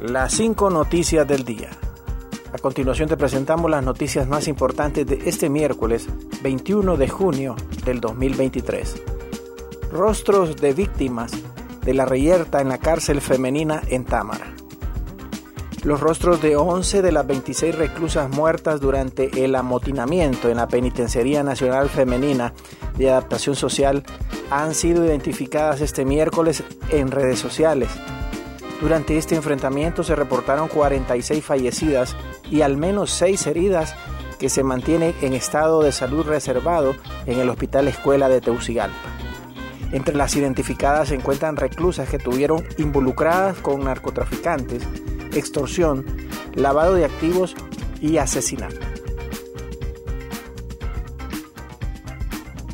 Las cinco noticias del día. A continuación te presentamos las noticias más importantes de este miércoles 21 de junio del 2023. Rostros de víctimas de la reyerta en la cárcel femenina en Támara. Los rostros de 11 de las 26 reclusas muertas durante el amotinamiento en la Penitenciaría Nacional Femenina de Adaptación Social han sido identificadas este miércoles en redes sociales. Durante este enfrentamiento se reportaron 46 fallecidas y al menos 6 heridas que se mantienen en estado de salud reservado en el Hospital Escuela de Teucigalpa. Entre las identificadas se encuentran reclusas que estuvieron involucradas con narcotraficantes, extorsión, lavado de activos y asesinato.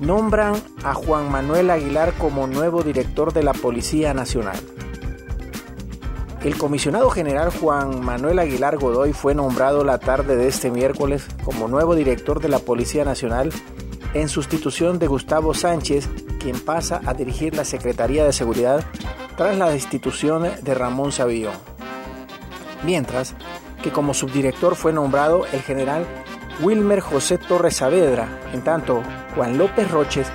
Nombran a Juan Manuel Aguilar como nuevo director de la Policía Nacional. El comisionado general Juan Manuel Aguilar Godoy fue nombrado la tarde de este miércoles como nuevo director de la Policía Nacional en sustitución de Gustavo Sánchez, quien pasa a dirigir la Secretaría de Seguridad tras la destitución de Ramón Savillón. Mientras que como subdirector fue nombrado el general Wilmer José Torres Saavedra, en tanto Juan López Roches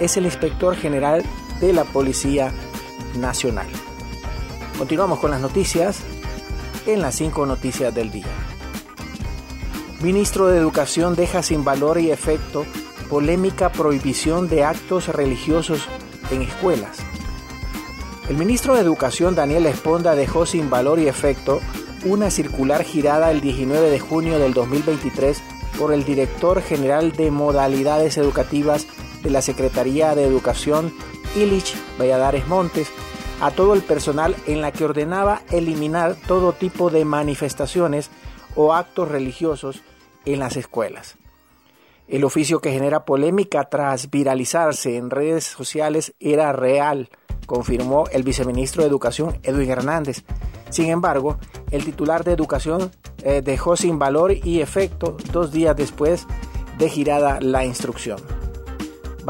es el inspector general de la Policía Nacional. Continuamos con las noticias en las cinco noticias del día. Ministro de Educación deja sin valor y efecto polémica prohibición de actos religiosos en escuelas. El ministro de Educación Daniel Esponda dejó sin valor y efecto una circular girada el 19 de junio del 2023 por el director general de modalidades educativas de la Secretaría de Educación, Illich Valladares Montes, a todo el personal en la que ordenaba eliminar todo tipo de manifestaciones o actos religiosos en las escuelas. El oficio que genera polémica tras viralizarse en redes sociales era real, confirmó el viceministro de Educación Edwin Hernández. Sin embargo, el titular de Educación eh, dejó sin valor y efecto dos días después de girada la instrucción.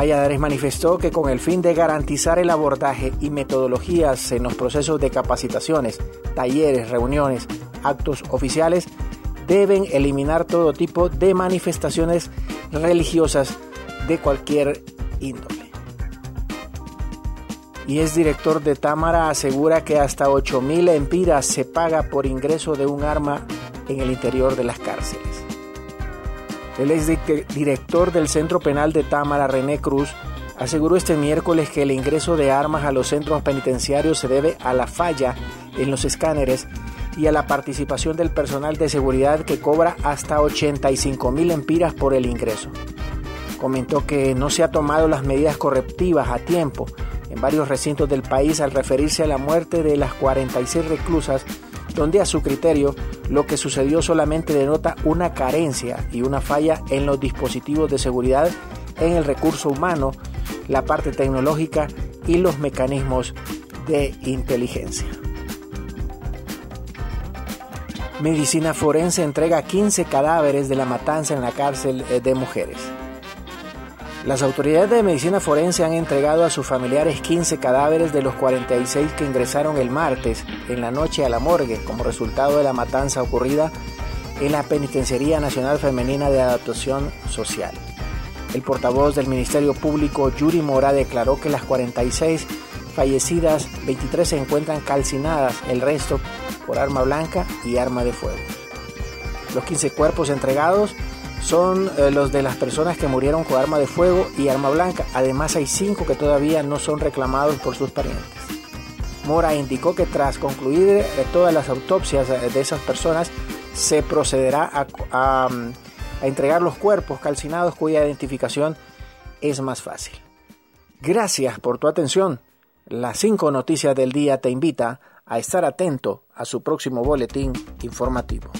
Valladares manifestó que con el fin de garantizar el abordaje y metodologías en los procesos de capacitaciones, talleres, reuniones, actos oficiales, deben eliminar todo tipo de manifestaciones religiosas de cualquier índole. Y es director de Támara asegura que hasta 8.000 empiras se paga por ingreso de un arma en el interior de las cárceles. El ex director del Centro Penal de Támara, René Cruz, aseguró este miércoles que el ingreso de armas a los centros penitenciarios se debe a la falla en los escáneres y a la participación del personal de seguridad que cobra hasta 85 mil empiras por el ingreso. Comentó que no se ha tomado las medidas correctivas a tiempo en varios recintos del país al referirse a la muerte de las 46 reclusas donde a su criterio lo que sucedió solamente denota una carencia y una falla en los dispositivos de seguridad, en el recurso humano, la parte tecnológica y los mecanismos de inteligencia. Medicina Forense entrega 15 cadáveres de la matanza en la cárcel de mujeres. Las autoridades de medicina forense han entregado a sus familiares 15 cadáveres de los 46 que ingresaron el martes en la noche a la morgue como resultado de la matanza ocurrida en la Penitenciaría Nacional Femenina de Adaptación Social. El portavoz del Ministerio Público, Yuri Mora, declaró que las 46 fallecidas, 23 se encuentran calcinadas, el resto por arma blanca y arma de fuego. Los 15 cuerpos entregados son eh, los de las personas que murieron con arma de fuego y arma blanca. Además hay cinco que todavía no son reclamados por sus parientes. Mora indicó que tras concluir eh, todas las autopsias eh, de esas personas se procederá a, a entregar los cuerpos calcinados cuya identificación es más fácil. Gracias por tu atención. Las cinco noticias del día te invita a estar atento a su próximo boletín informativo.